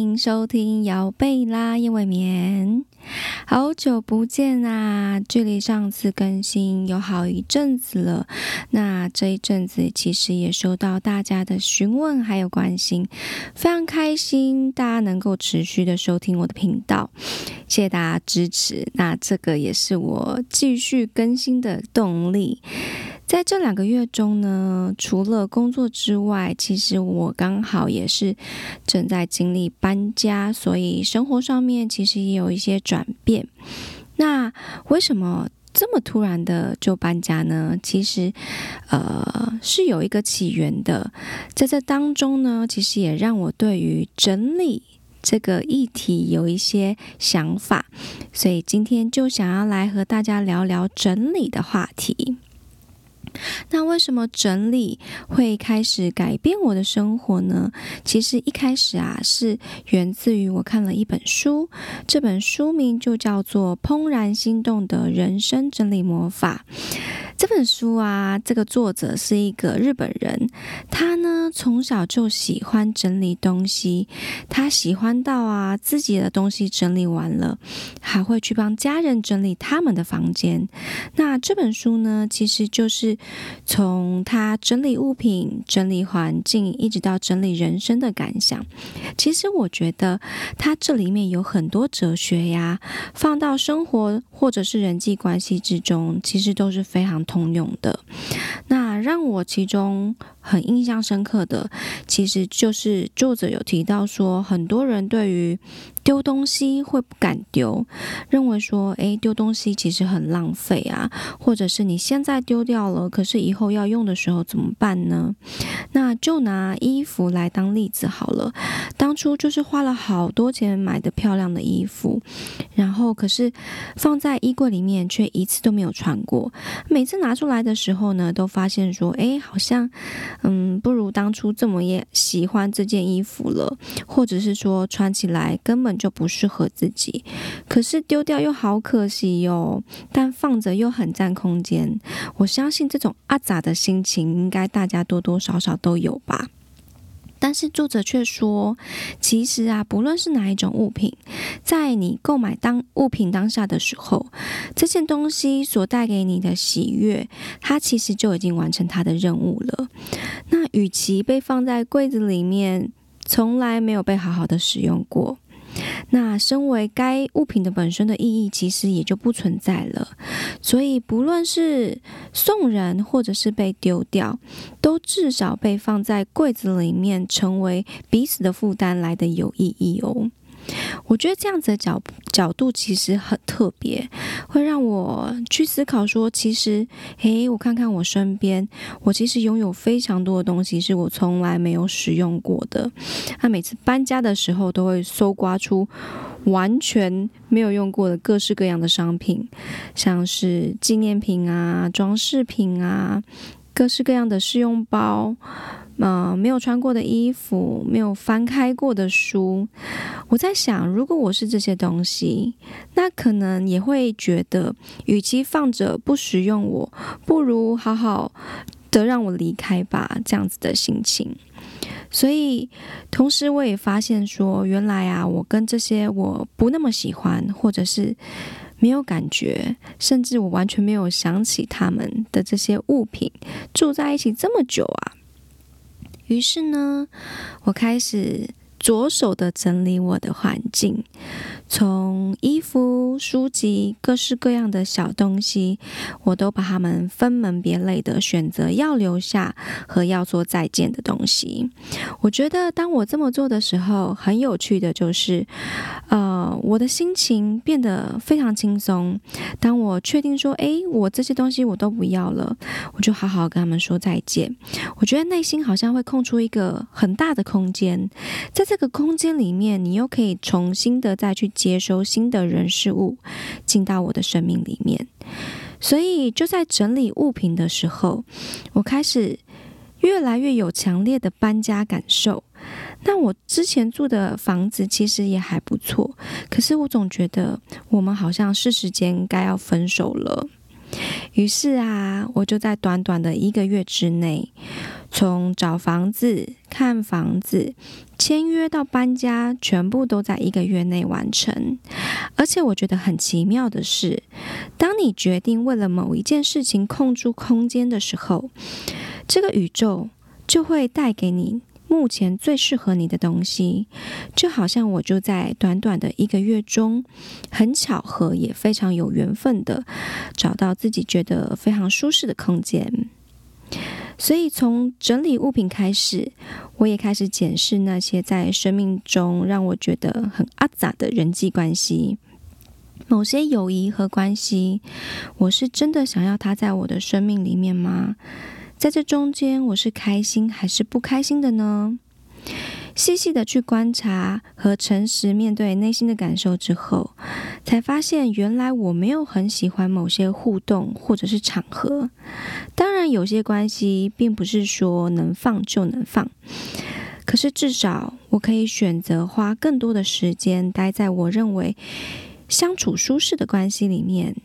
迎收听姚贝拉夜未眠，好久不见啊！距离上次更新有好一阵子了。那这一阵子其实也收到大家的询问还有关心，非常开心大家能够持续的收听我的频道，谢谢大家支持。那这个也是我继续更新的动力。在这两个月中呢，除了工作之外，其实我刚好也是正在经历搬家，所以生活上面其实也有一些转变。那为什么这么突然的就搬家呢？其实，呃，是有一个起源的。在这当中呢，其实也让我对于整理这个议题有一些想法，所以今天就想要来和大家聊聊整理的话题。那为什么整理会开始改变我的生活呢？其实一开始啊，是源自于我看了一本书，这本书名就叫做《怦然心动的人生整理魔法》。这本书啊，这个作者是一个日本人，他呢从小就喜欢整理东西，他喜欢到啊自己的东西整理完了，还会去帮家人整理他们的房间。那这本书呢，其实就是从他整理物品、整理环境，一直到整理人生的感想。其实我觉得他这里面有很多哲学呀，放到生活或者是人际关系之中，其实都是非常。通用的，那让我其中很印象深刻的，其实就是作者有提到说，很多人对于。丢东西会不敢丢，认为说，诶，丢东西其实很浪费啊，或者是你现在丢掉了，可是以后要用的时候怎么办呢？那就拿衣服来当例子好了。当初就是花了好多钱买的漂亮的衣服，然后可是放在衣柜里面，却一次都没有穿过。每次拿出来的时候呢，都发现说，诶，好像，嗯，不如当初这么也喜欢这件衣服了，或者是说穿起来根本。就不适合自己，可是丢掉又好可惜哟，但放着又很占空间。我相信这种阿杂的心情，应该大家多多少少都有吧。但是作者却说，其实啊，不论是哪一种物品，在你购买当物品当下的时候，这件东西所带给你的喜悦，它其实就已经完成它的任务了。那与其被放在柜子里面，从来没有被好好的使用过。那身为该物品的本身的意义，其实也就不存在了。所以，不论是送人或者是被丢掉，都至少被放在柜子里面，成为彼此的负担来的有意义哦。我觉得这样子的角角度其实很特别，会让我去思考说，其实，诶，我看看我身边，我其实拥有非常多的东西是我从来没有使用过的。他每次搬家的时候，都会搜刮出完全没有用过的各式各样的商品，像是纪念品啊、装饰品啊、各式各样的试用包。呃，没有穿过的衣服，没有翻开过的书，我在想，如果我是这些东西，那可能也会觉得，与其放着不使用，我不如好好的让我离开吧，这样子的心情。所以，同时我也发现说，原来啊，我跟这些我不那么喜欢，或者是没有感觉，甚至我完全没有想起他们的这些物品，住在一起这么久啊。于是呢，我开始着手的整理我的环境。从衣服、书籍、各式各样的小东西，我都把它们分门别类的选择要留下和要说再见的东西。我觉得，当我这么做的时候，很有趣的就是，呃，我的心情变得非常轻松。当我确定说，诶，我这些东西我都不要了，我就好好跟他们说再见。我觉得内心好像会空出一个很大的空间，在这个空间里面，你又可以重新的再去。接收新的人事物进到我的生命里面，所以就在整理物品的时候，我开始越来越有强烈的搬家感受。那我之前住的房子其实也还不错，可是我总觉得我们好像是时间该要分手了。于是啊，我就在短短的一个月之内，从找房子、看房子、签约到搬家，全部都在一个月内完成。而且我觉得很奇妙的是，当你决定为了某一件事情空出空间的时候，这个宇宙就会带给你。目前最适合你的东西，就好像我就在短短的一个月中，很巧合也非常有缘分的找到自己觉得非常舒适的空间。所以从整理物品开始，我也开始检视那些在生命中让我觉得很阿杂的人际关系，某些友谊和关系，我是真的想要它在我的生命里面吗？在这中间，我是开心还是不开心的呢？细细的去观察和诚实面对内心的感受之后，才发现原来我没有很喜欢某些互动或者是场合。当然，有些关系并不是说能放就能放，可是至少我可以选择花更多的时间待在我认为相处舒适的关系里面。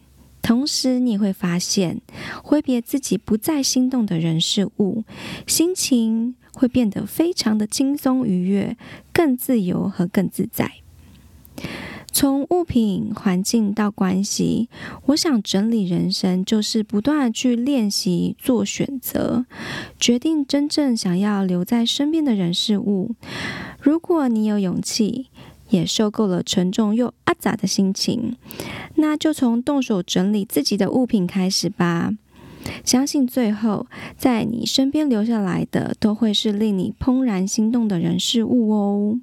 同时，你会发现，挥别自己不再心动的人事物，心情会变得非常的轻松愉悦，更自由和更自在。从物品、环境到关系，我想整理人生，就是不断去练习做选择，决定真正想要留在身边的人事物。如果你有勇气。也受够了沉重又阿杂的心情，那就从动手整理自己的物品开始吧。相信最后在你身边留下来的，都会是令你怦然心动的人事物哦。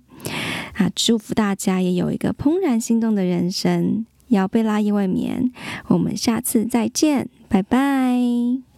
啊，祝福大家也有一个怦然心动的人生。姚贝拉夜未眠，我们下次再见，拜拜。